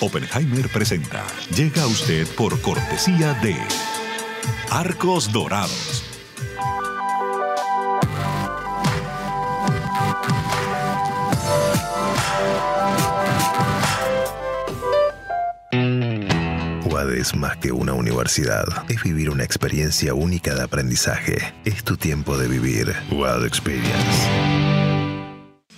Oppenheimer presenta. Llega a usted por cortesía de Arcos Dorados. UAD es más que una universidad. Es vivir una experiencia única de aprendizaje. Es tu tiempo de vivir. UAD Experience.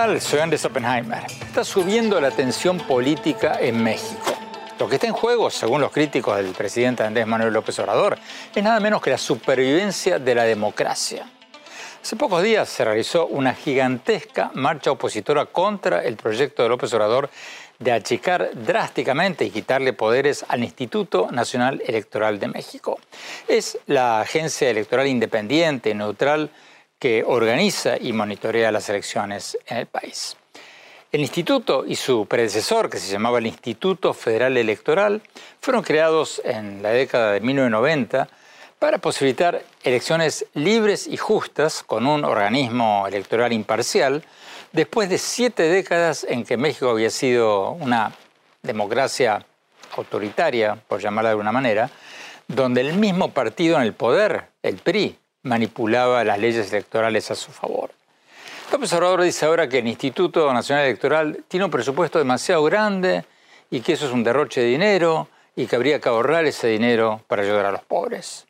Soy Andrés Oppenheimer. Está subiendo la tensión política en México. Lo que está en juego, según los críticos del presidente Andrés Manuel López Obrador, es nada menos que la supervivencia de la democracia. Hace pocos días se realizó una gigantesca marcha opositora contra el proyecto de López Obrador de achicar drásticamente y quitarle poderes al Instituto Nacional Electoral de México. Es la agencia electoral independiente, neutral, que organiza y monitorea las elecciones en el país. El instituto y su predecesor, que se llamaba el Instituto Federal Electoral, fueron creados en la década de 1990 para posibilitar elecciones libres y justas con un organismo electoral imparcial, después de siete décadas en que México había sido una democracia autoritaria, por llamarla de alguna manera, donde el mismo partido en el poder, el PRI, manipulaba las leyes electorales a su favor. López Obrador dice ahora que el Instituto Nacional Electoral tiene un presupuesto demasiado grande y que eso es un derroche de dinero y que habría que ahorrar ese dinero para ayudar a los pobres.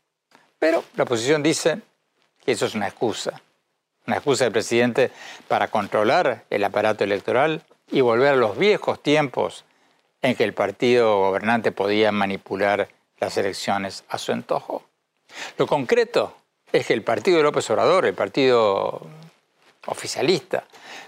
Pero la oposición dice que eso es una excusa, una excusa del presidente para controlar el aparato electoral y volver a los viejos tiempos en que el partido gobernante podía manipular las elecciones a su antojo. Lo concreto es que el partido de López Obrador, el partido oficialista,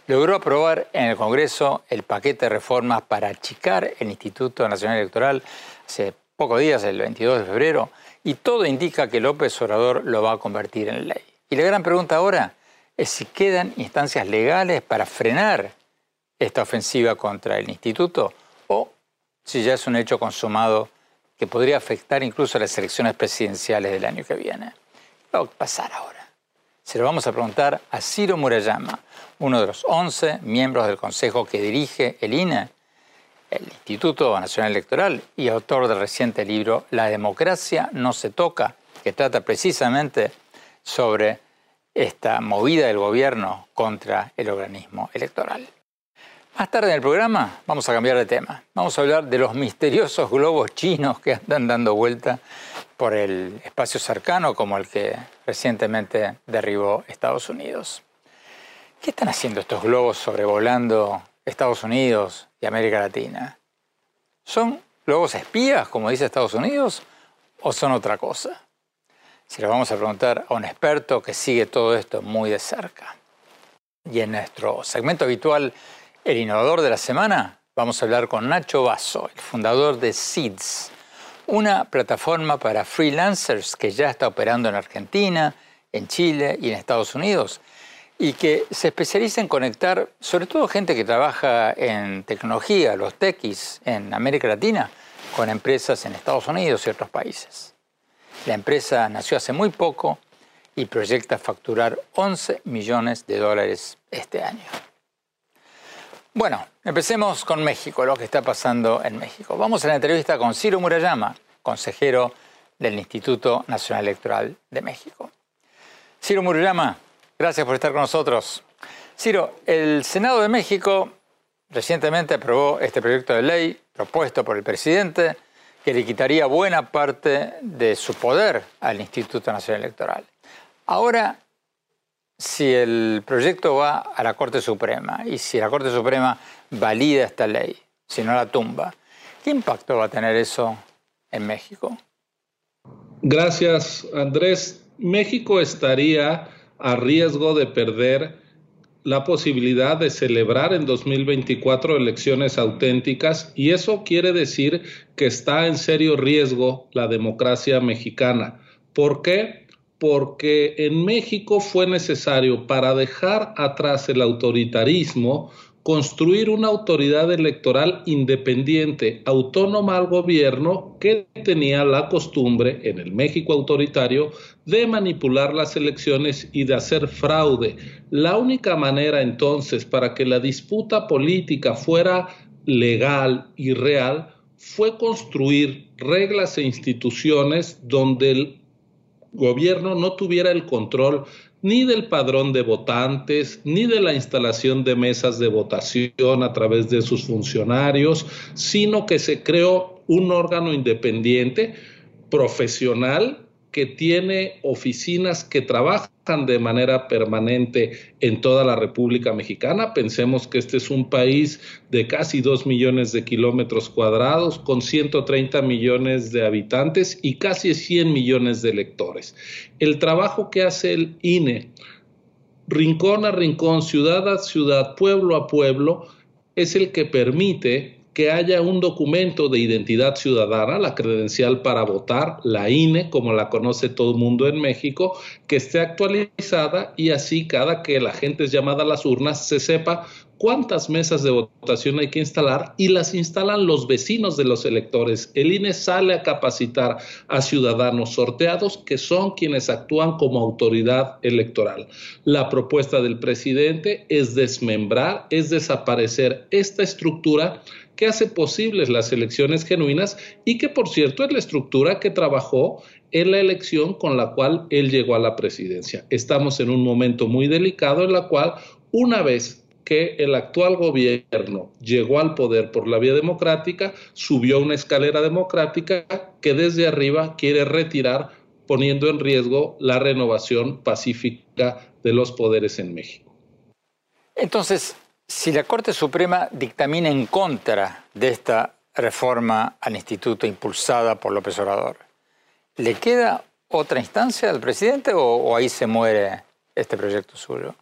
logró aprobar en el Congreso el paquete de reformas para achicar el Instituto Nacional Electoral hace pocos días, el 22 de febrero, y todo indica que López Obrador lo va a convertir en ley. Y la gran pregunta ahora es si quedan instancias legales para frenar esta ofensiva contra el instituto o si ya es un hecho consumado que podría afectar incluso a las elecciones presidenciales del año que viene. ¿Qué va a pasar ahora? Se lo vamos a preguntar a Ciro Murayama, uno de los 11 miembros del Consejo que dirige el INE, el Instituto Nacional Electoral, y autor del reciente libro La democracia no se toca, que trata precisamente sobre esta movida del gobierno contra el organismo electoral. Más tarde en el programa vamos a cambiar de tema. Vamos a hablar de los misteriosos globos chinos que andan dando vuelta por el espacio cercano como el que recientemente derribó Estados Unidos. ¿Qué están haciendo estos globos sobrevolando Estados Unidos y América Latina? ¿Son globos espías, como dice Estados Unidos, o son otra cosa? Se lo vamos a preguntar a un experto que sigue todo esto muy de cerca. Y en nuestro segmento habitual, El Innovador de la Semana, vamos a hablar con Nacho Basso, el fundador de SEEDS, una plataforma para freelancers que ya está operando en Argentina, en Chile y en Estados Unidos, y que se especializa en conectar sobre todo gente que trabaja en tecnología, los techis en América Latina, con empresas en Estados Unidos y otros países. La empresa nació hace muy poco y proyecta facturar 11 millones de dólares este año. Bueno, empecemos con México, lo que está pasando en México. Vamos a la entrevista con Ciro Murayama, consejero del Instituto Nacional Electoral de México. Ciro Murayama, gracias por estar con nosotros. Ciro, el Senado de México recientemente aprobó este proyecto de ley propuesto por el presidente que le quitaría buena parte de su poder al Instituto Nacional Electoral. Ahora, si el proyecto va a la Corte Suprema y si la Corte Suprema valida esta ley, si no la tumba, ¿qué impacto va a tener eso en México? Gracias, Andrés. México estaría a riesgo de perder la posibilidad de celebrar en 2024 elecciones auténticas y eso quiere decir que está en serio riesgo la democracia mexicana. ¿Por qué? Porque en México fue necesario para dejar atrás el autoritarismo construir una autoridad electoral independiente, autónoma al gobierno, que tenía la costumbre, en el México autoritario, de manipular las elecciones y de hacer fraude. La única manera entonces para que la disputa política fuera legal y real fue construir reglas e instituciones donde el gobierno no tuviera el control ni del padrón de votantes, ni de la instalación de mesas de votación a través de sus funcionarios, sino que se creó un órgano independiente, profesional, que tiene oficinas que trabajan de manera permanente en toda la República Mexicana. Pensemos que este es un país de casi dos millones de kilómetros cuadrados, con 130 millones de habitantes y casi 100 millones de electores. El trabajo que hace el INE, rincón a rincón, ciudad a ciudad, pueblo a pueblo, es el que permite que haya un documento de identidad ciudadana, la credencial para votar, la INE, como la conoce todo el mundo en México, que esté actualizada y así cada que la gente es llamada a las urnas se sepa cuántas mesas de votación hay que instalar y las instalan los vecinos de los electores. El INE sale a capacitar a ciudadanos sorteados que son quienes actúan como autoridad electoral. La propuesta del presidente es desmembrar, es desaparecer esta estructura que hace posibles las elecciones genuinas y que, por cierto, es la estructura que trabajó en la elección con la cual él llegó a la presidencia. Estamos en un momento muy delicado en la cual, una vez que el actual gobierno llegó al poder por la vía democrática, subió una escalera democrática que desde arriba quiere retirar, poniendo en riesgo la renovación pacífica de los poderes en México. Entonces, si la Corte Suprema dictamina en contra de esta reforma al instituto impulsada por López Obrador, ¿le queda otra instancia al presidente o, ahí se muere este proyecto suyo?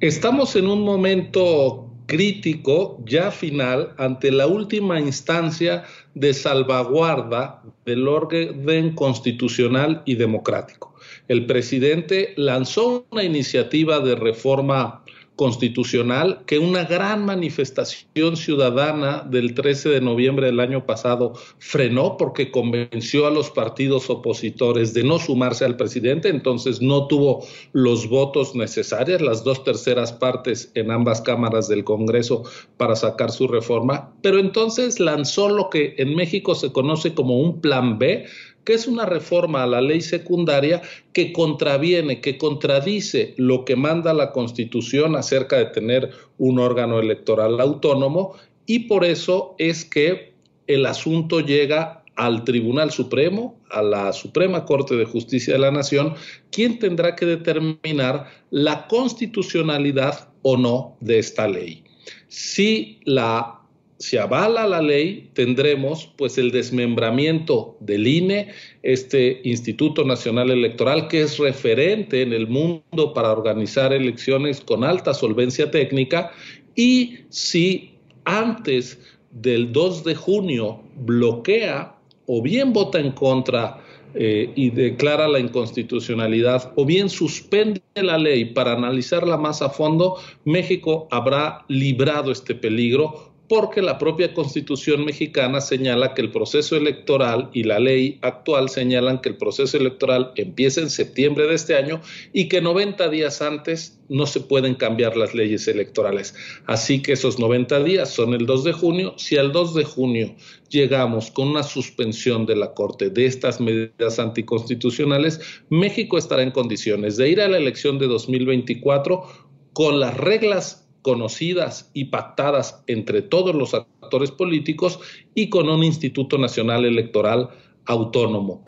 Estamos en un momento crítico, ya final, ante la última instancia de salvaguarda del orden constitucional y democrático. El presidente lanzó una iniciativa de reforma constitucional que una gran manifestación ciudadana del 13 de noviembre del año pasado frenó porque convenció a los partidos opositores de no sumarse al presidente, entonces no tuvo los votos necesarios, las dos terceras partes en ambas cámaras del Congreso para sacar su reforma, pero entonces lanzó lo que en México se conoce como un plan B, que es una reforma a la ley secundaria que contraviene, que contradice lo que manda la Constitución acerca de tener un órgano electoral autónomo y por eso es que el asunto llega al Tribunal Supremo, a la Suprema Corte de Justicia de la Nación, quien tendrá que determinar la constitucionalidad o no de esta ley. Si la si avala la ley, tendremos pues el desmembramiento del INE, este Instituto Nacional Electoral, que es referente en el mundo para organizar elecciones con alta solvencia técnica, y si antes del 2 de junio bloquea o bien vota en contra eh, y declara la inconstitucionalidad o bien suspende la ley para analizarla más a fondo, México habrá librado este peligro porque la propia constitución mexicana señala que el proceso electoral y la ley actual señalan que el proceso electoral empieza en septiembre de este año y que 90 días antes no se pueden cambiar las leyes electorales. Así que esos 90 días son el 2 de junio. Si al 2 de junio llegamos con una suspensión de la Corte de estas medidas anticonstitucionales, México estará en condiciones de ir a la elección de 2024 con las reglas conocidas y pactadas entre todos los actores políticos y con un Instituto Nacional Electoral autónomo.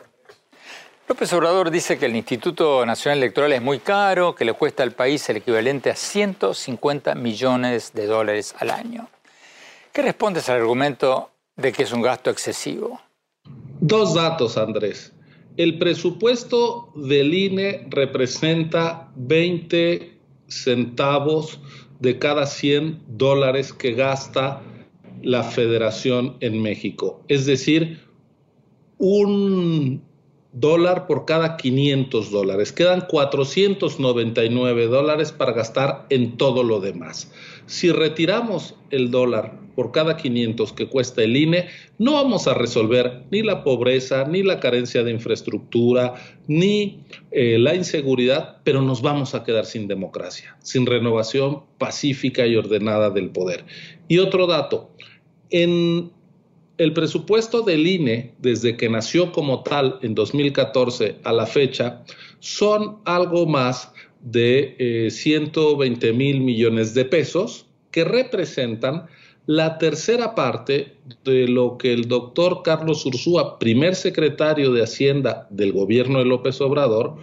López Obrador dice que el Instituto Nacional Electoral es muy caro, que le cuesta al país el equivalente a 150 millones de dólares al año. ¿Qué respondes al argumento de que es un gasto excesivo? Dos datos, Andrés. El presupuesto del INE representa 20 centavos de cada 100 dólares que gasta la federación en México. Es decir, un dólar por cada 500 dólares. Quedan 499 dólares para gastar en todo lo demás. Si retiramos el dólar por cada 500 que cuesta el INE, no vamos a resolver ni la pobreza, ni la carencia de infraestructura, ni eh, la inseguridad, pero nos vamos a quedar sin democracia, sin renovación pacífica y ordenada del poder. Y otro dato, en el presupuesto del INE, desde que nació como tal en 2014 a la fecha, son algo más de 120 eh, mil millones de pesos que representan la tercera parte de lo que el doctor Carlos Ursúa, primer secretario de Hacienda del gobierno de López Obrador,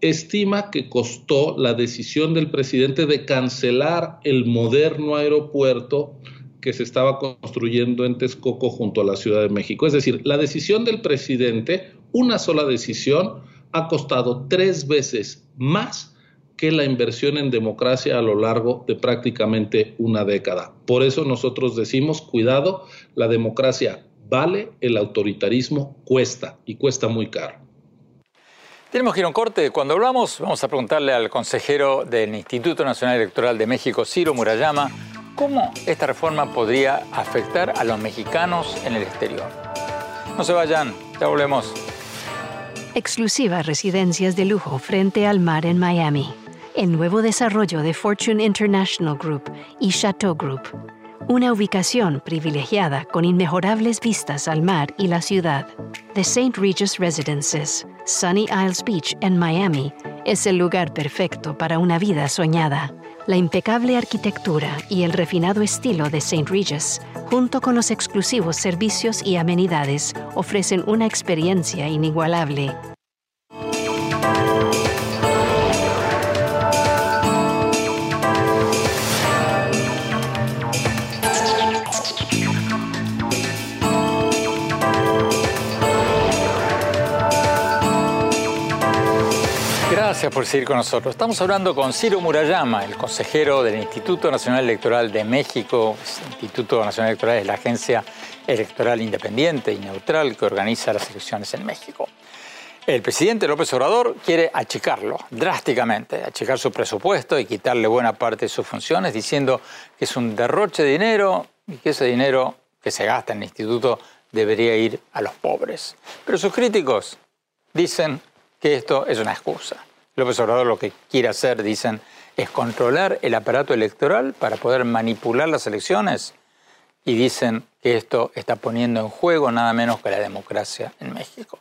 estima que costó la decisión del presidente de cancelar el moderno aeropuerto que se estaba construyendo en Texcoco junto a la Ciudad de México. Es decir, la decisión del presidente, una sola decisión, ha costado tres veces más que la inversión en democracia a lo largo de prácticamente una década. Por eso nosotros decimos, cuidado, la democracia vale, el autoritarismo cuesta y cuesta muy caro. Tenemos que ir a un corte. Cuando hablamos, vamos a preguntarle al consejero del Instituto Nacional Electoral de México, Ciro Murayama, cómo esta reforma podría afectar a los mexicanos en el exterior. No se vayan, ya volvemos. Exclusiva residencias de lujo frente al mar en Miami el nuevo desarrollo de Fortune International Group y Chateau Group. Una ubicación privilegiada con inmejorables vistas al mar y la ciudad. The St. Regis Residences, Sunny Isles Beach en Miami, es el lugar perfecto para una vida soñada. La impecable arquitectura y el refinado estilo de St. Regis, junto con los exclusivos servicios y amenidades, ofrecen una experiencia inigualable. Gracias por seguir con nosotros. Estamos hablando con Ciro Murayama, el consejero del Instituto Nacional Electoral de México. El Instituto Nacional Electoral es la agencia electoral independiente y neutral que organiza las elecciones en México. El presidente López Obrador quiere achicarlo drásticamente, achicar su presupuesto y quitarle buena parte de sus funciones, diciendo que es un derroche de dinero y que ese dinero que se gasta en el instituto debería ir a los pobres. Pero sus críticos dicen que esto es una excusa. López Obrador lo que quiere hacer, dicen, es controlar el aparato electoral para poder manipular las elecciones y dicen que esto está poniendo en juego nada menos que la democracia en México.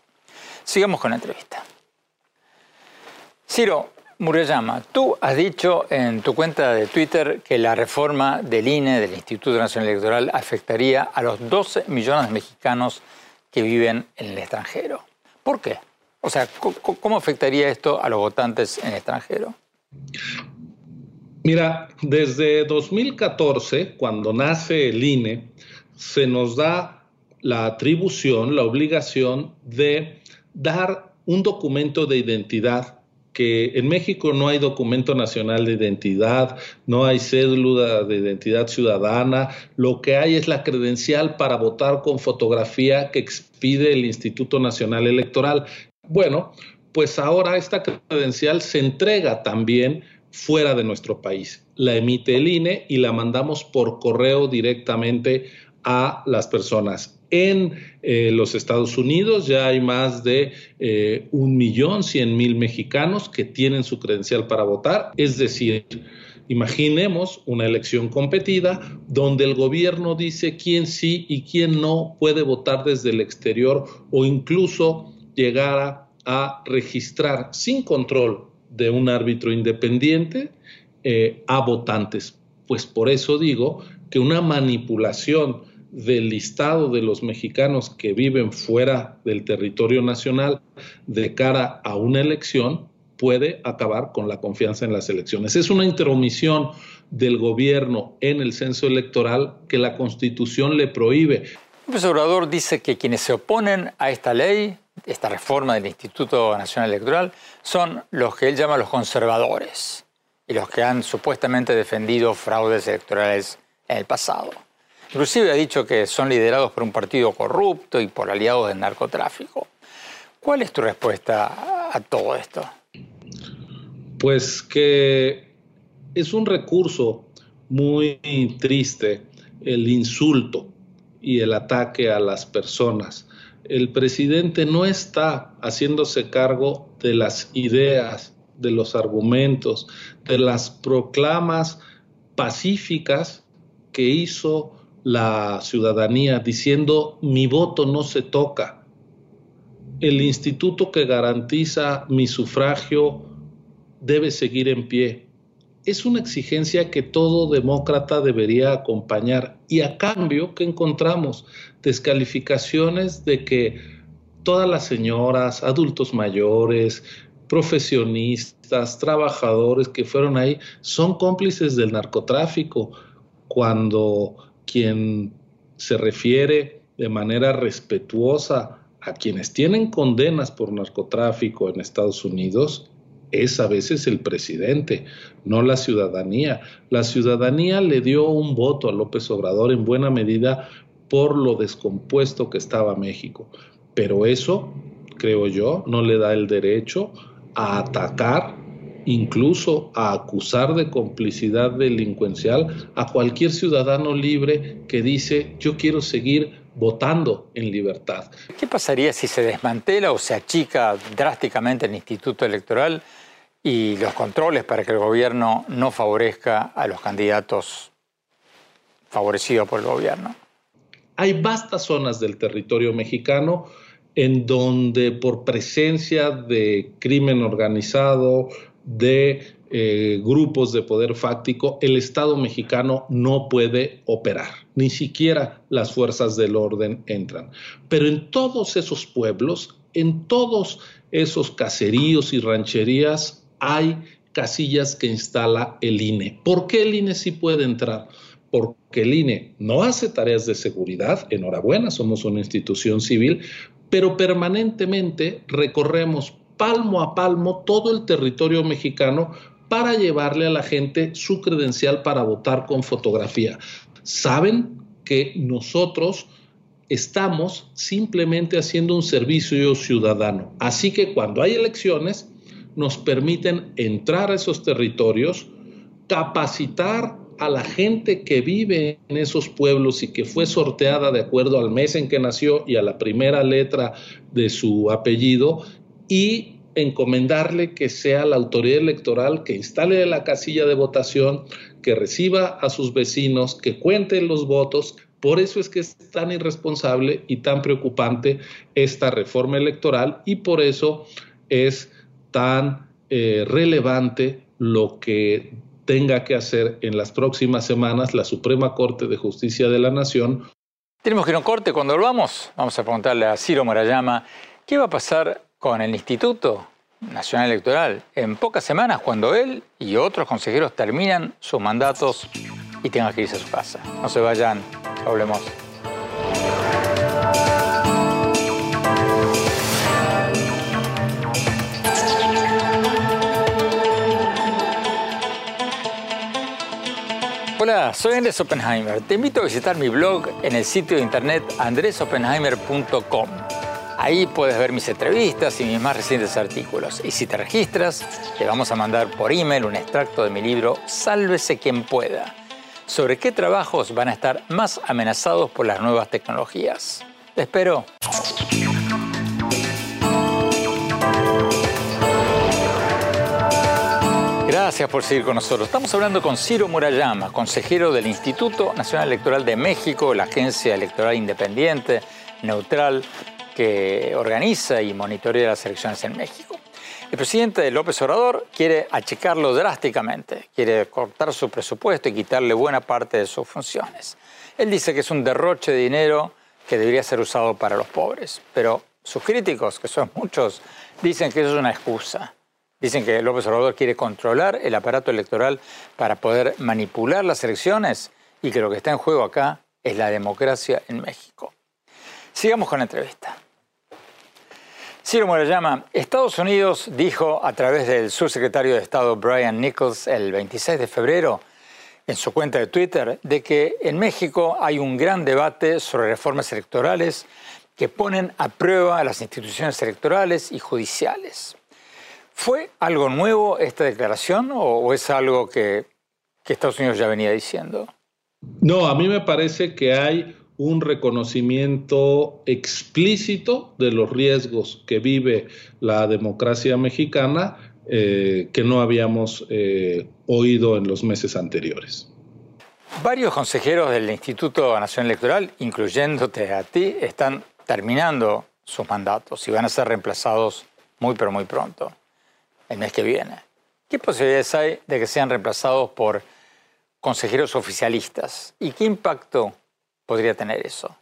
Sigamos con la entrevista. Ciro Murayama, tú has dicho en tu cuenta de Twitter que la reforma del INE, del Instituto Nacional Electoral, afectaría a los 12 millones de mexicanos que viven en el extranjero. ¿Por qué? O sea, ¿cómo afectaría esto a los votantes en extranjero? Mira, desde 2014, cuando nace el INE, se nos da la atribución, la obligación de dar un documento de identidad que en México no hay documento nacional de identidad, no hay cédula de identidad ciudadana, lo que hay es la credencial para votar con fotografía que expide el Instituto Nacional Electoral. Bueno, pues ahora esta credencial se entrega también fuera de nuestro país. La emite el INE y la mandamos por correo directamente a las personas. En eh, los Estados Unidos ya hay más de eh, un millón cien mil mexicanos que tienen su credencial para votar, es decir, Imaginemos una elección competida donde el gobierno dice quién sí y quién no puede votar desde el exterior o incluso llegara a registrar sin control de un árbitro independiente eh, a votantes. Pues por eso digo que una manipulación del listado de los mexicanos que viven fuera del territorio nacional de cara a una elección puede acabar con la confianza en las elecciones. Es una intromisión del gobierno en el censo electoral que la Constitución le prohíbe. El Obrador dice que quienes se oponen a esta ley esta reforma del Instituto Nacional Electoral son los que él llama los conservadores. y los que han supuestamente defendido fraudes electorales en el pasado. Inclusive ha dicho que son liderados por un partido corrupto y por aliados del narcotráfico. ¿Cuál es tu respuesta a todo esto? Pues que es un recurso muy triste el insulto y el ataque a las personas. El presidente no está haciéndose cargo de las ideas, de los argumentos, de las proclamas pacíficas que hizo la ciudadanía diciendo mi voto no se toca. El instituto que garantiza mi sufragio debe seguir en pie. Es una exigencia que todo demócrata debería acompañar. Y a cambio, ¿qué encontramos? Descalificaciones de que todas las señoras, adultos mayores, profesionistas, trabajadores que fueron ahí, son cómplices del narcotráfico, cuando quien se refiere de manera respetuosa a quienes tienen condenas por narcotráfico en Estados Unidos es a veces el presidente, no la ciudadanía. La ciudadanía le dio un voto a López Obrador en buena medida por lo descompuesto que estaba México. Pero eso, creo yo, no le da el derecho a atacar, incluso a acusar de complicidad delincuencial a cualquier ciudadano libre que dice yo quiero seguir votando en libertad. ¿Qué pasaría si se desmantela o se achica drásticamente el Instituto Electoral y los controles para que el gobierno no favorezca a los candidatos favorecidos por el gobierno? Hay vastas zonas del territorio mexicano en donde por presencia de crimen organizado, de eh, grupos de poder fáctico, el Estado mexicano no puede operar, ni siquiera las fuerzas del orden entran. Pero en todos esos pueblos, en todos esos caseríos y rancherías, hay casillas que instala el INE. ¿Por qué el INE sí puede entrar? Porque el INE no hace tareas de seguridad, enhorabuena, somos una institución civil, pero permanentemente recorremos palmo a palmo todo el territorio mexicano para llevarle a la gente su credencial para votar con fotografía. Saben que nosotros estamos simplemente haciendo un servicio ciudadano. Así que cuando hay elecciones, nos permiten entrar a esos territorios, capacitar a la gente que vive en esos pueblos y que fue sorteada de acuerdo al mes en que nació y a la primera letra de su apellido y encomendarle que sea la autoridad electoral que instale la casilla de votación, que reciba a sus vecinos, que cuente los votos. Por eso es que es tan irresponsable y tan preocupante esta reforma electoral y por eso es tan eh, relevante lo que tenga que hacer en las próximas semanas la Suprema Corte de Justicia de la Nación. Tenemos que ir a un corte. Cuando volvamos, vamos a preguntarle a Ciro Morayama qué va a pasar con el Instituto Nacional Electoral en pocas semanas cuando él y otros consejeros terminan sus mandatos y tengan que irse a su casa. No se vayan, hablemos. Hola, soy Andrés Oppenheimer. Te invito a visitar mi blog en el sitio de internet andresoppenheimer.com. Ahí puedes ver mis entrevistas y mis más recientes artículos. Y si te registras, te vamos a mandar por email un extracto de mi libro Sálvese quien pueda, sobre qué trabajos van a estar más amenazados por las nuevas tecnologías. Te espero. Gracias por seguir con nosotros. Estamos hablando con Ciro Murayama, consejero del Instituto Nacional Electoral de México, la agencia electoral independiente, neutral, que organiza y monitorea las elecciones en México. El presidente López Obrador quiere achicarlo drásticamente, quiere cortar su presupuesto y quitarle buena parte de sus funciones. Él dice que es un derroche de dinero que debería ser usado para los pobres, pero sus críticos, que son muchos, dicen que eso es una excusa. Dicen que López Obrador quiere controlar el aparato electoral para poder manipular las elecciones y que lo que está en juego acá es la democracia en México. Sigamos con la entrevista. Ciro Morayama, Estados Unidos dijo a través del subsecretario de Estado Brian Nichols el 26 de febrero en su cuenta de Twitter de que en México hay un gran debate sobre reformas electorales que ponen a prueba las instituciones electorales y judiciales. ¿Fue algo nuevo esta declaración o, es algo que, que Estados Unidos ya venía diciendo? No, a mí me parece que hay un reconocimiento explícito de los riesgos que vive la democracia mexicana eh, que no habíamos eh, oído en los meses anteriores. Varios consejeros del Instituto Nacional Electoral, incluyéndote a ti, están terminando sus mandatos y van a ser reemplazados muy pero muy pronto, el mes que viene. ¿Qué posibilidades hay de que sean reemplazados por consejeros oficialistas? ¿Y qué impacto podría tener eso?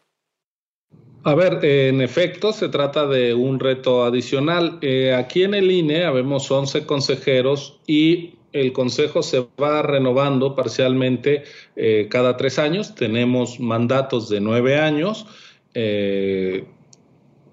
A ver, en efecto, se trata de un reto adicional. Eh, aquí en el INE habemos 11 consejeros y el consejo se va renovando parcialmente eh, cada tres años. Tenemos mandatos de nueve años. Eh,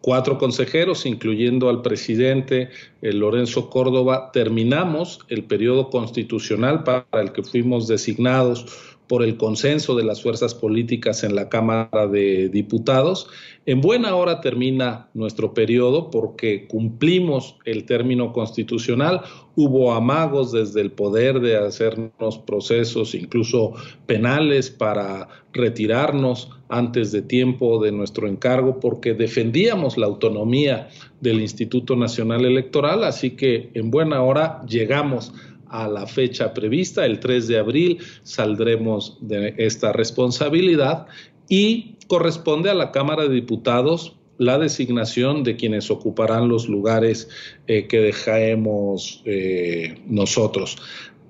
cuatro consejeros, incluyendo al presidente Lorenzo Córdoba, terminamos el periodo constitucional para el que fuimos designados por el consenso de las fuerzas políticas en la Cámara de Diputados. En buena hora termina nuestro periodo porque cumplimos el término constitucional. Hubo amagos desde el poder de hacernos procesos incluso penales para retirarnos antes de tiempo de nuestro encargo porque defendíamos la autonomía del Instituto Nacional Electoral. Así que en buena hora llegamos a la fecha prevista, el 3 de abril, saldremos de esta responsabilidad y corresponde a la Cámara de Diputados la designación de quienes ocuparán los lugares eh, que dejemos eh, nosotros.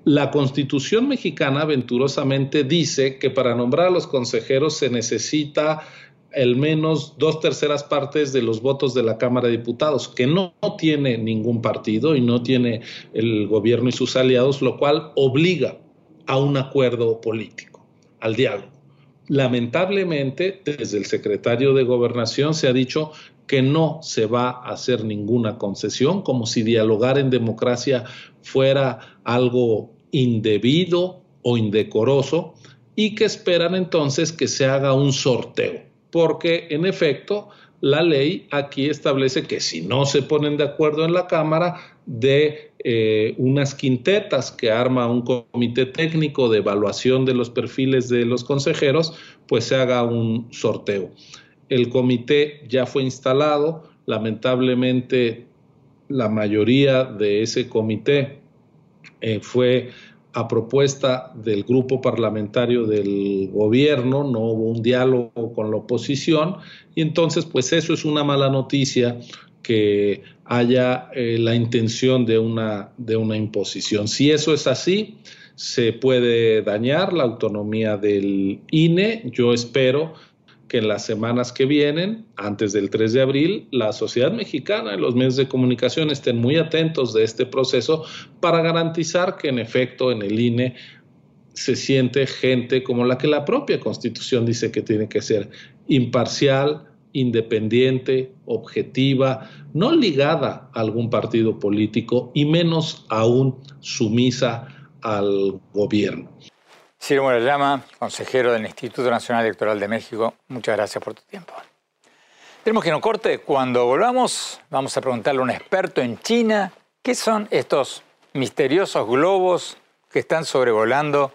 La Constitución mexicana venturosamente dice que para nombrar a los consejeros se necesita al menos dos terceras partes de los votos de la Cámara de Diputados, que no, tiene ningún partido y no tiene el gobierno y sus aliados, lo cual obliga a un acuerdo político, al diálogo. Lamentablemente, desde el secretario de Gobernación se ha dicho que no se va a hacer ninguna concesión, como si dialogar en democracia fuera algo indebido o indecoroso, y que esperan entonces que se haga un sorteo porque en efecto la ley aquí establece que si no se ponen de acuerdo en la Cámara de eh, unas quintetas que arma un comité técnico de evaluación de los perfiles de los consejeros, pues se haga un sorteo. El comité ya fue instalado, lamentablemente la mayoría de ese comité eh, fue a propuesta del grupo parlamentario del gobierno, no hubo un diálogo con la oposición y entonces pues eso es una mala noticia que haya eh, la intención de una, de una imposición. Si eso es así, se puede dañar la autonomía del INE. Yo espero que en las semanas que vienen, antes del 3 de abril, la sociedad mexicana y los medios de comunicación estén muy atentos de este proceso para garantizar que en efecto en el INE se siente gente como la que la propia constitución dice que tiene que ser imparcial, independiente, objetiva, no ligada a algún partido político y menos aún sumisa al gobierno. Ciro Morayama, consejero del Instituto Nacional Electoral de México, muchas gracias por tu tiempo. Tenemos que no corte. Cuando volvamos, vamos a preguntarle a un experto en China qué son estos misteriosos globos que están sobrevolando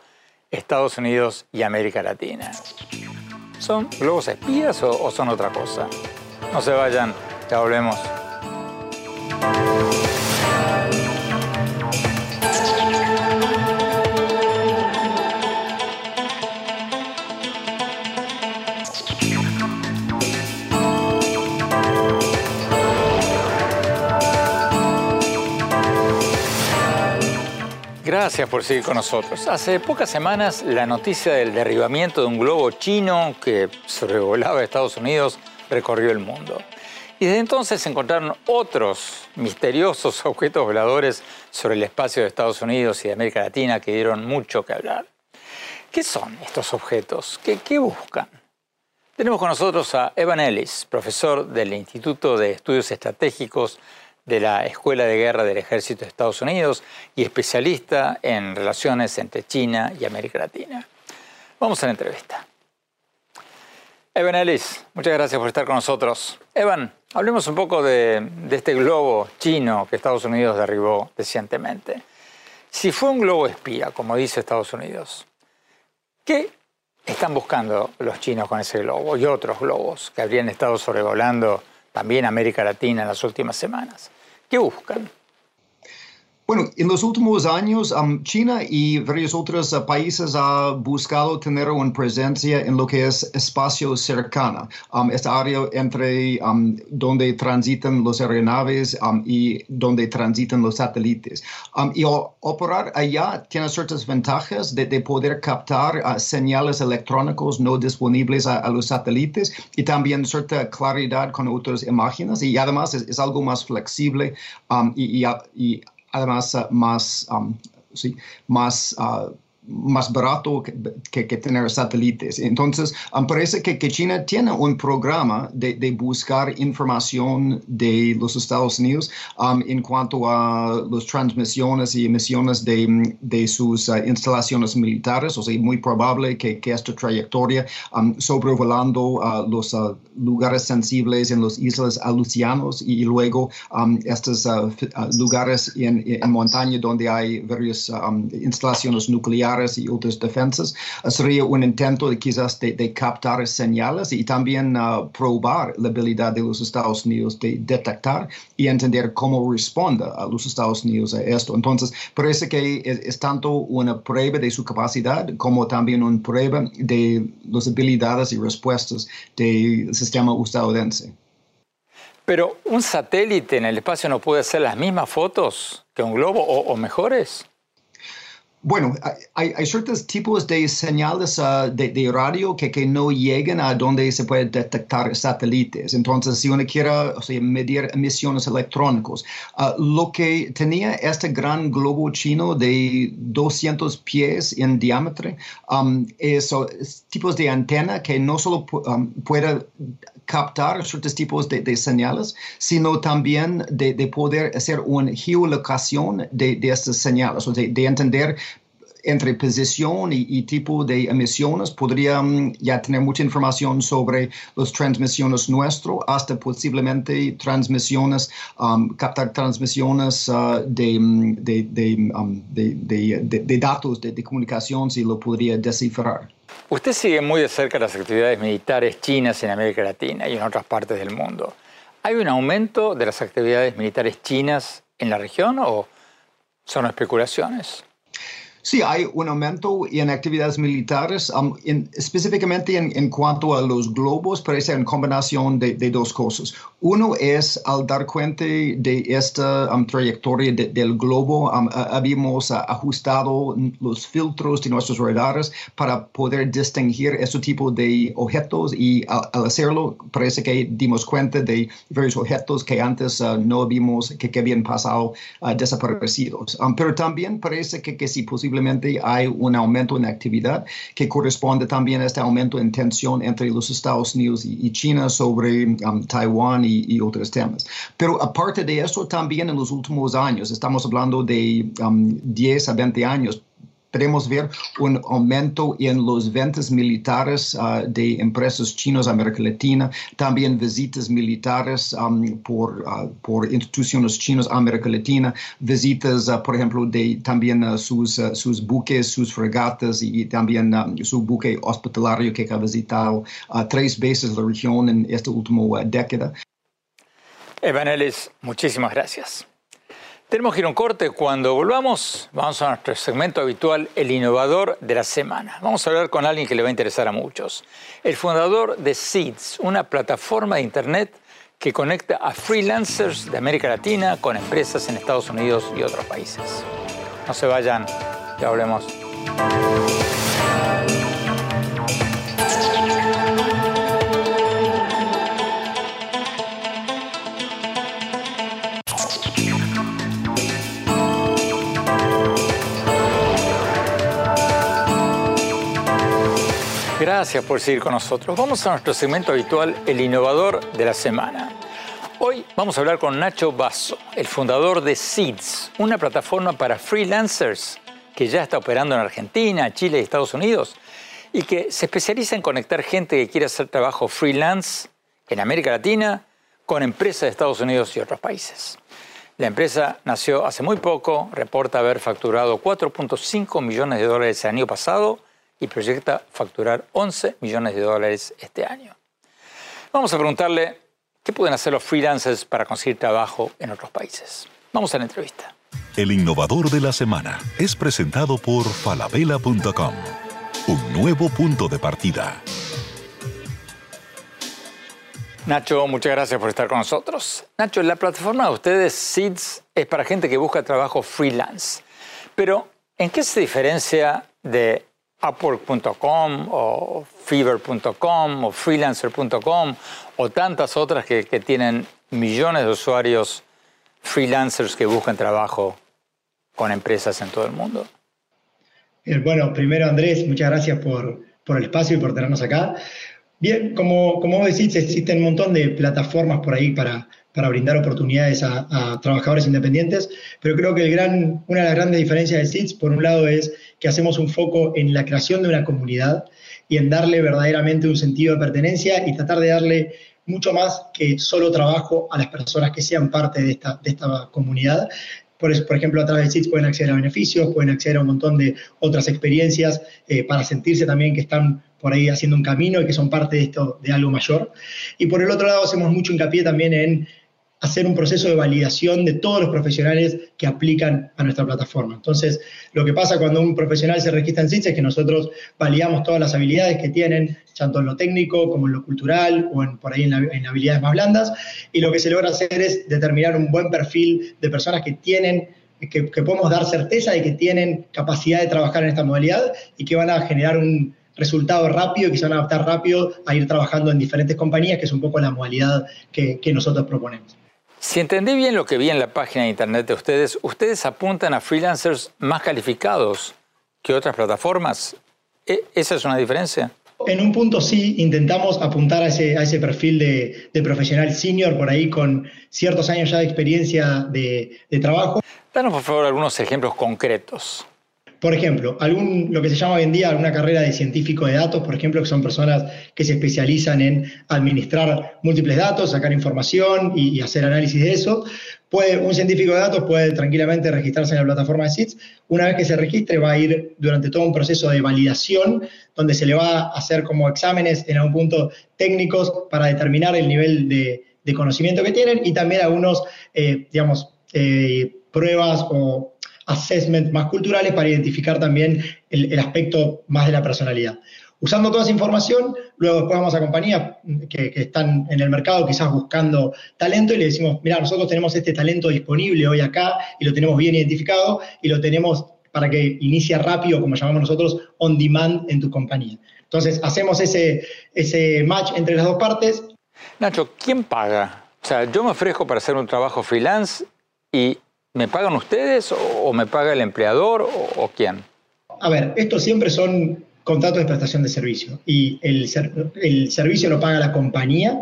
Estados Unidos y América Latina. ¿Son globos espías o son otra cosa? No se vayan, ya volvemos. Gracias por seguir con nosotros. Hace pocas semanas la noticia del derribamiento de un globo chino que sobrevolaba Estados Unidos recorrió el mundo. Y desde entonces se encontraron otros misteriosos objetos voladores sobre el espacio de Estados Unidos y de América Latina que dieron mucho que hablar. ¿Qué son estos objetos? ¿Qué, qué buscan? Tenemos con nosotros a Evan Ellis, profesor del Instituto de Estudios Estratégicos de la Escuela de Guerra del Ejército de Estados Unidos y especialista en relaciones entre China y América Latina. Vamos a la entrevista. Evan Ellis, muchas gracias por estar con nosotros. Evan, hablemos un poco de, de este globo chino que Estados Unidos derribó recientemente. Si fue un globo espía, como dice Estados Unidos, ¿qué están buscando los chinos con ese globo y otros globos que habrían estado sobrevolando también América Latina en las últimas semanas? ¿Qué buscan? Bueno, en los últimos años, China y varios otros uh, países han buscado tener una presencia en lo que es espacio cercano, esta área entre donde transitan los aeronaves y donde transitan los satélites. y operar allá tiene ciertas ventajas de, poder captar uh, señales electrónicos no disponibles a, los satélites y también cierta claridad con otras imágenes y además es, algo más flexible y además uh, más, um, sí, más uh, más barato que, que, tener satélites. Entonces, um, parece que, que, China tiene un programa de, de, buscar información de los Estados Unidos um, en cuanto a las transmisiones y emisiones de, de sus uh, instalaciones militares. O sea, muy probable que, que esta trayectoria um, sobrevolando uh, los uh, lugares sensibles en las islas Aleutianos y, luego um, estos uh, lugares en, en, montaña donde hay varias um, instalaciones nucleares y otras defensas, sería un intento de quizás de, captar señales y también uh, probar la habilidad de los Estados Unidos de detectar y entender cómo responde a los Estados Unidos a esto. Entonces, parece que es, tanto una prueba de su capacidad como también una prueba de las habilidades y respuestas del sistema estadounidense. Pero un satélite en el espacio no puede hacer las mismas fotos que un globo o mejores. Bueno, hay, ciertos tipos de señales uh, de, radio que, no llegan a donde se puede detectar satélites. Entonces, si uno quiere medir emisiones electrónicas, uh, lo que tenía este gran globo chino de 200 pies en diámetro um, es, tipos de antena que no solo um, puede captar ciertos tipos de, señales, sino también de, poder hacer una geolocación de, estas señales, o de entender entre posición y, tipo de emisiones, podrían ya tener mucha información sobre las transmisiones nuestras, hasta posiblemente transmisiones, um, captar transmisiones uh, um, de, de, datos de, comunicación, si lo podría descifrar. Usted sigue muy de cerca las actividades militares chinas en América Latina y en otras partes del mundo. ¿Hay un aumento de las actividades militares chinas en la región o son especulaciones? Sí, hay un aumento en actividades militares, um, específicamente en, cuanto a los globos, parece una combinación de, dos cosas. Uno es al dar cuenta de esta um, trayectoria del globo, um, habíamos ajustado los filtros de nuestros radares para poder distinguir este tipo de objetos y al, hacerlo parece que dimos cuenta de varios objetos que antes uh, no vimos que, habían pasado uh, desaparecidos. pero también parece que, que si posible posiblemente hay un aumento en actividad que corresponde también a este aumento en tensión entre los Estados Unidos y, China sobre um, Taiwán y, otros temas. Pero aparte de eso, también en los últimos años, estamos hablando de 10 um, a 20 años, podemos ver un aumento en los ventas militares uh, de empresas chinas a América Latina, también visitas militares por, uh, por instituciones chinas a América Latina, visitas, uh, por ejemplo, de también sus, sus buques, sus fregatas y, también su buque hospitalario que ha visitado tres veces la región en esta última década. Evanelis, muchísimas gracias. Tenemos que ir a un corte. Cuando volvamos, vamos a nuestro segmento habitual, el innovador de la semana. Vamos a hablar con alguien que le va a interesar a muchos. El fundador de Seeds, una plataforma de Internet que conecta a freelancers de América Latina con empresas en Estados Unidos y otros países. No se vayan, ya volvemos. Gracias por seguir con nosotros. Vamos a nuestro segmento habitual, el innovador de la semana. Hoy vamos a hablar con Nacho Basso, el fundador de Seeds, una plataforma para freelancers que ya está operando en Argentina, Chile y Estados Unidos y que se especializa en conectar gente que quiere hacer trabajo freelance en América Latina con empresas de Estados Unidos y otros países. La empresa nació hace muy poco, reporta haber facturado 4.5 millones de dólares el año pasado y proyecta facturar 11 millones de dólares este año. Vamos a preguntarle qué pueden hacer los freelancers para conseguir trabajo en otros países. Vamos a la entrevista. El innovador de la semana es presentado por falabella.com, un nuevo punto de partida. Nacho, muchas gracias por estar con nosotros. Nacho, la plataforma de ustedes, Seeds, es para gente que busca trabajo freelance. Pero, ¿en qué se diferencia de Upwork.com o Fever.com o Freelancer.com o tantas otras que, tienen millones de usuarios freelancers que buscan trabajo con empresas en todo el mundo? Eh, bueno, primero Andrés, muchas gracias por, por el espacio y por tenernos acá. Bien, como, como decís, existen un montón de plataformas por ahí para, para brindar oportunidades a, trabajadores independientes, pero creo que el gran, una de las grandes diferencias de SITS, por un lado, es que hacemos un foco en la creación de una comunidad y en darle verdaderamente un sentido de pertenencia y tratar de darle mucho más que solo trabajo a las personas que sean parte de esta, de esta comunidad. Por, por ejemplo, a través de SITS pueden acceder a beneficios, pueden acceder a un montón de otras experiencias eh, para sentirse también que están por ahí haciendo un camino y que son parte de esto, de algo mayor. Y por el otro lado, hacemos mucho hincapié también en hacer un proceso de validación de todos los profesionales que aplican a nuestra plataforma. Entonces, lo que pasa cuando un profesional se registra en SITS es que nosotros validamos todas las habilidades que tienen, tanto en lo técnico como en lo cultural o en, por ahí en, habilidades más blandas, y lo que se logra hacer es determinar un buen perfil de personas que tienen que, podemos dar certeza de que tienen capacidad de trabajar en esta modalidad y que van a generar un resultado rápido y que se van a adaptar rápido a ir trabajando en diferentes compañías, que es un poco la modalidad que nosotros proponemos. Si entendí bien lo que vi en la página de internet de ustedes, ustedes apuntan a freelancers más calificados que otras plataformas. ¿E-, ¿Esa es una diferencia? En un punto sí, intentamos apuntar a ese, a ese perfil de, profesional senior por ahí con ciertos años ya de experiencia de, de trabajo. Danos por favor algunos ejemplos concretos. Por ejemplo, algún, lo que se llama hoy en día una carrera de científico de datos, por ejemplo, que son personas que se especializan en administrar múltiples datos, sacar información y, hacer análisis de eso. Puede, un científico de datos puede tranquilamente registrarse en la plataforma de SITS. Una vez que se registre, va a ir durante todo un proceso de validación, donde se le va a hacer como exámenes en algún punto técnicos para determinar el nivel de, conocimiento que tienen y también algunos, eh, digamos, eh, pruebas o assessment más culturales para identificar también el, aspecto más de la personalidad. Usando toda esa información, luego después vamos a compañías que, están en el mercado quizás buscando talento y le decimos, mira, nosotros tenemos este talento disponible hoy acá y lo tenemos bien identificado y lo tenemos para que inicie rápido, como llamamos nosotros, on demand en tu compañía. Entonces, hacemos ese, ese match entre las dos partes. Nacho, ¿quién paga? O sea, yo me ofrezco para hacer un trabajo freelance y ¿Me pagan ustedes o, me paga el empleador o, quién? A ver, estos siempre son contratos de prestación de servicio y el, el servicio lo paga la compañía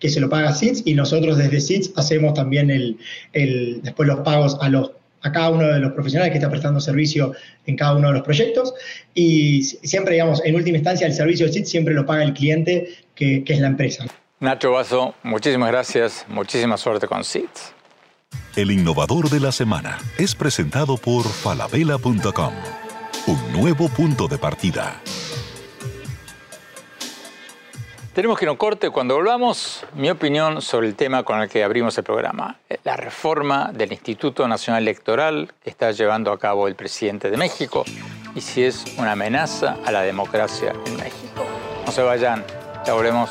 que se lo paga SITS y nosotros desde SITS hacemos también el, después los pagos a, los, a cada uno de los profesionales que está prestando servicio en cada uno de los proyectos y siempre, digamos, en última instancia el servicio de SITS siempre lo paga el cliente que, que es la empresa. Nacho Vaso, muchísimas gracias, muchísima suerte con SITS. El innovador de la semana es presentado por falabella.com, un nuevo punto de partida. Tenemos que un corte. Cuando volvamos, mi opinión sobre el tema con el que abrimos el programa, la reforma del Instituto Nacional Electoral que está llevando a cabo el presidente de México y si es una amenaza a la democracia en México. No se vayan, ya volvemos.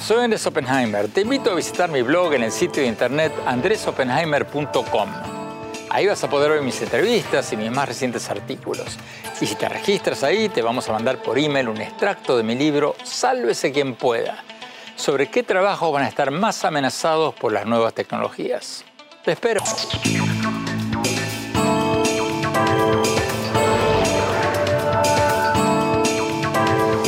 Soy Andrés Oppenheimer. Te invito a visitar mi blog en el sitio de internet andresoppenheimer.com. Ahí vas a poder ver mis entrevistas y mis más recientes artículos. Y si te registras ahí, te vamos a mandar por email un extracto de mi libro Sálvese quien pueda, sobre qué trabajos van a estar más amenazados por las nuevas tecnologías. Te espero.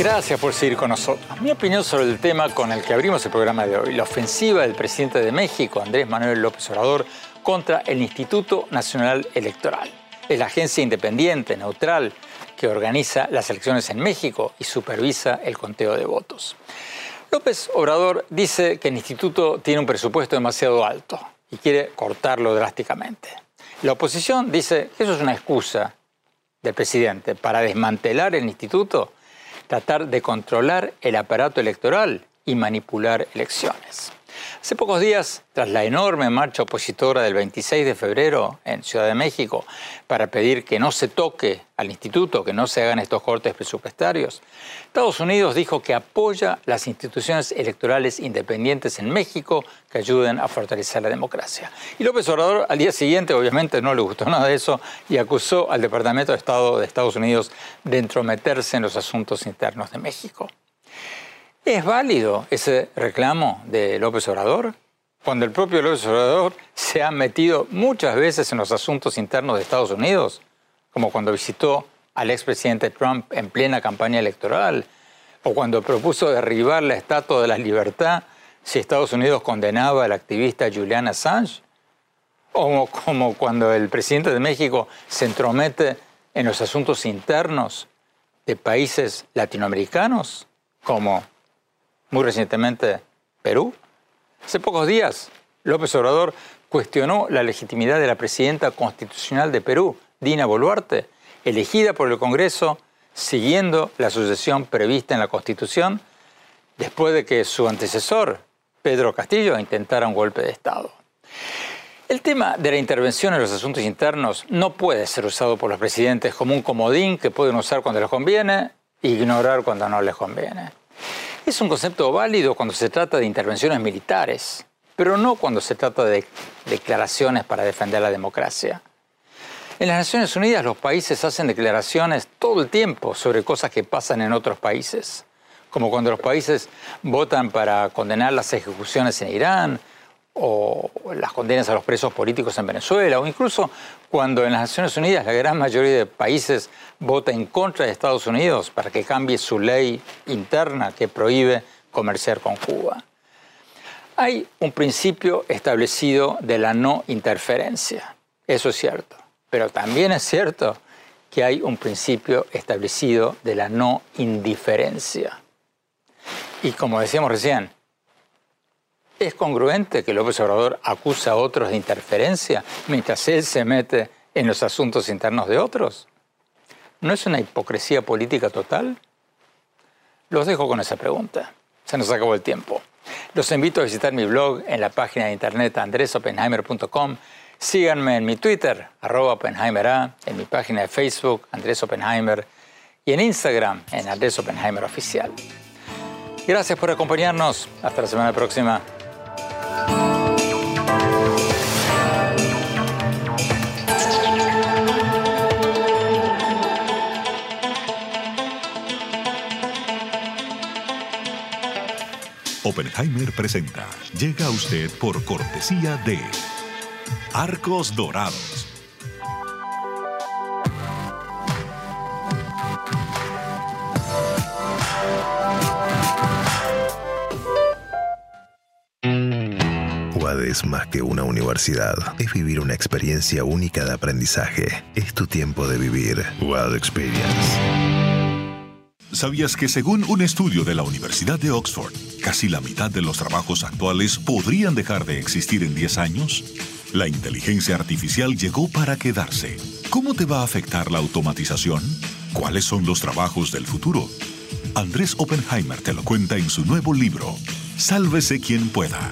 Gracias por seguir con nosotros. Mi opinión sobre el tema con el que abrimos el programa de hoy, la ofensiva del presidente de México, Andrés Manuel López Obrador, contra el Instituto Nacional Electoral. Es la agencia independiente, neutral, que organiza las elecciones en México y supervisa el conteo de votos. López Obrador dice que el instituto tiene un presupuesto demasiado alto y quiere cortarlo drásticamente. La oposición dice que eso es una excusa del presidente para desmantelar el instituto, tratar de controlar el aparato electoral y manipular elecciones. Hace pocos días, tras la enorme marcha opositora del 26 de febrero en Ciudad de México para pedir que no se toque al instituto, que no se hagan estos cortes presupuestarios, Estados Unidos dijo que apoya las instituciones electorales independientes en México que ayuden a fortalecer la democracia. Y López Obrador al día siguiente obviamente no le gustó nada de eso y acusó al Departamento de Estado de Estados Unidos de entrometerse en los asuntos internos de México. ¿Es válido ese reclamo de López Obrador? Cuando el propio López Obrador se ha metido muchas veces en los asuntos internos de Estados Unidos, como cuando visitó al expresidente Trump en plena campaña electoral, o cuando propuso derribar la Estatua de la Libertad si Estados Unidos condenaba al activista Julian Assange, o como cuando el presidente de México se entromete en los asuntos internos de países latinoamericanos, como muy recientemente Perú. Hace pocos días, López Obrador cuestionó la legitimidad de la presidenta constitucional de Perú, Dina Boluarte, elegida por el Congreso siguiendo la sucesión prevista en la Constitución, después de que su antecesor, Pedro Castillo, intentara un golpe de Estado. El tema de la intervención en los asuntos internos no puede ser usado por los presidentes como un comodín que pueden usar cuando les conviene e ignorar cuando no les conviene. Es un concepto válido cuando se trata de intervenciones militares, pero no cuando se trata de declaraciones para defender la democracia. En las Naciones Unidas los países hacen declaraciones todo el tiempo sobre cosas que pasan en otros países, como cuando los países votan para condenar las ejecuciones en Irán o las condenas a los presos políticos en Venezuela, o incluso cuando en las Naciones Unidas la gran mayoría de países vota en contra de Estados Unidos para que cambie su ley interna que prohíbe comerciar con Cuba. Hay un principio establecido de la no interferencia, eso es cierto, pero también es cierto que hay un principio establecido de la no indiferencia. Y como decíamos recién, ¿Es congruente que López Obrador acusa a otros de interferencia mientras él se mete en los asuntos internos de otros? ¿No es una hipocresía política total? Los dejo con esa pregunta. Se nos acabó el tiempo. Los invito a visitar mi blog en la página de internet andresopenheimer.com. Síganme en mi Twitter, arroba Oppenheimer en mi página de Facebook, Andrés Oppenheimer, y en Instagram, en Andrés Oppenheimer Oficial. Gracias por acompañarnos. Hasta la semana próxima. Oppenheimer presenta. Llega a usted por cortesía de Arcos Dorados. Es más que una universidad. Es vivir una experiencia única de aprendizaje. Es tu tiempo de vivir. UAD Experience. ¿Sabías que según un estudio de la Universidad de Oxford, casi la mitad de los trabajos actuales podrían dejar de existir en 10 años? La inteligencia artificial llegó para quedarse ¿Cómo te va a afectar la automatización? ¿Cuáles son los trabajos del futuro? Andrés Oppenheimer te lo cuenta en su nuevo libro, Sálvese quien pueda.